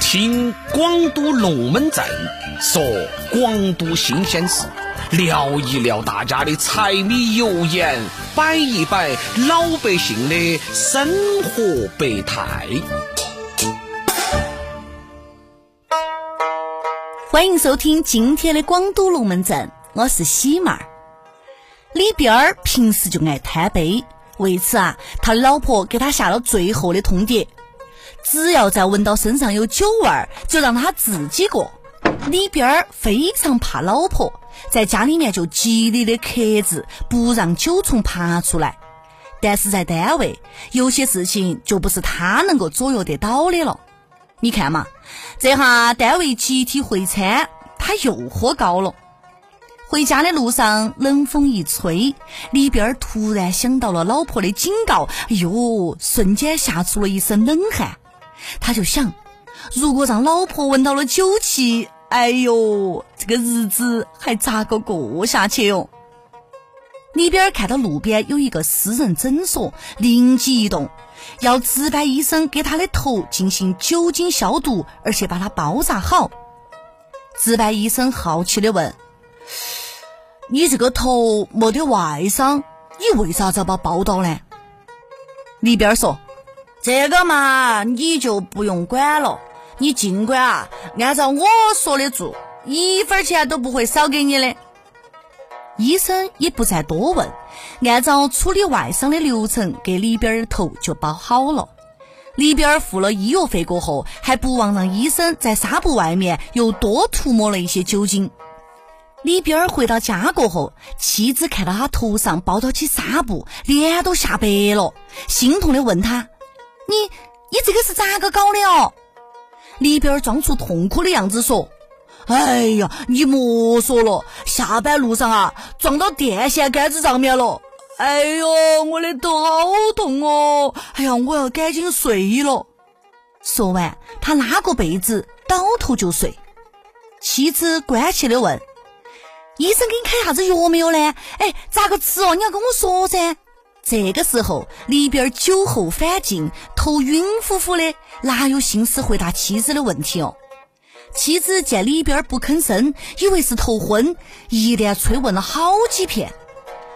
听广都龙门阵说广都新鲜事，聊一聊大家的柴米油盐，摆一摆老百姓的生活百态。欢迎收听今天的广都龙门阵，我是喜妹儿。李边儿平时就爱贪杯，为此啊，他老婆给他下了最后的通牒：只要再闻到身上有酒味儿，就让他自己过。李边儿非常怕老婆，在家里面就极力的克制，不让酒虫爬出来。但是在单位，有些事情就不是他能够左右得到的了。你看嘛，这下单位集体会餐，他又喝高了。回家的路上，冷风一吹，里边儿突然想到了老婆的警告，哎呦，瞬间吓出了一身冷汗。他就想，如果让老婆闻到了酒气，哎呦，这个日子还咋个过下去哟？里边看到路边有一个私人诊所，灵机一动。要值班医生给他的头进行酒精消毒，而且把它包扎好。值班医生好奇的问：“你这个头没得外伤，你为啥子要把包到呢？”里边说：“这个嘛，你就不用管了，你尽管啊，按照我说的做，一分钱都不会少给你的。”医生也不再多问，按照处理外伤的流程，给里边儿头就包好了。里边儿付了医药费过后，还不忘让医生在纱布外面又多涂抹了一些酒精。里边儿回到家过后，妻子看到他头上包着起纱布，脸都吓白了，心痛的问他：“你你这个是咋个搞的哦？”里边装出痛苦的样子说。哎呀，你莫说了，下班路上啊，撞到电线杆子上面了。哎呦，我的头好痛哦！哎呀，我要赶紧睡了。说完，他拉个被子，倒头就睡。妻子关切的问：“医生给你开啥子药没有呢？哎，咋个吃哦？你要跟我说噻。”这个时候，里边酒后反劲，头晕乎乎的，哪有心思回答妻子的问题哦？妻子见里边不吭声，以为是头昏，一连催问了好几遍。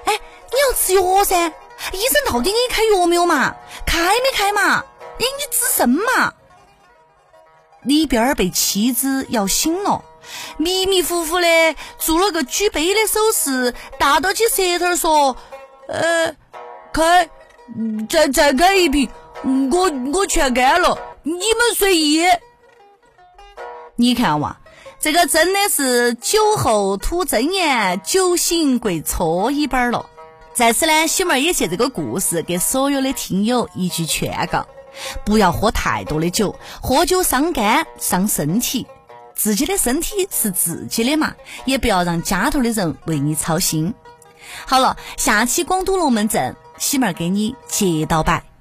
哎，你要吃药噻？医生到底给你开药没有嘛？开没开嘛？哎，你吱声嘛？里边被妻子摇醒了，迷迷糊糊的做了个举杯的手势，大到起舌头说：“呃，开，再再开一瓶，我我全干了，你们随意。”你看哇，这个真的是酒后吐真言，酒醒跪搓衣板了。在此呢，喜妹儿也借这个故事给所有的听友一句劝告：不要喝太多的酒，喝酒伤肝伤身体，自己的身体是自己的嘛，也不要让家头的人为你操心。好了，下期广东龙门阵，西妹给你接到摆。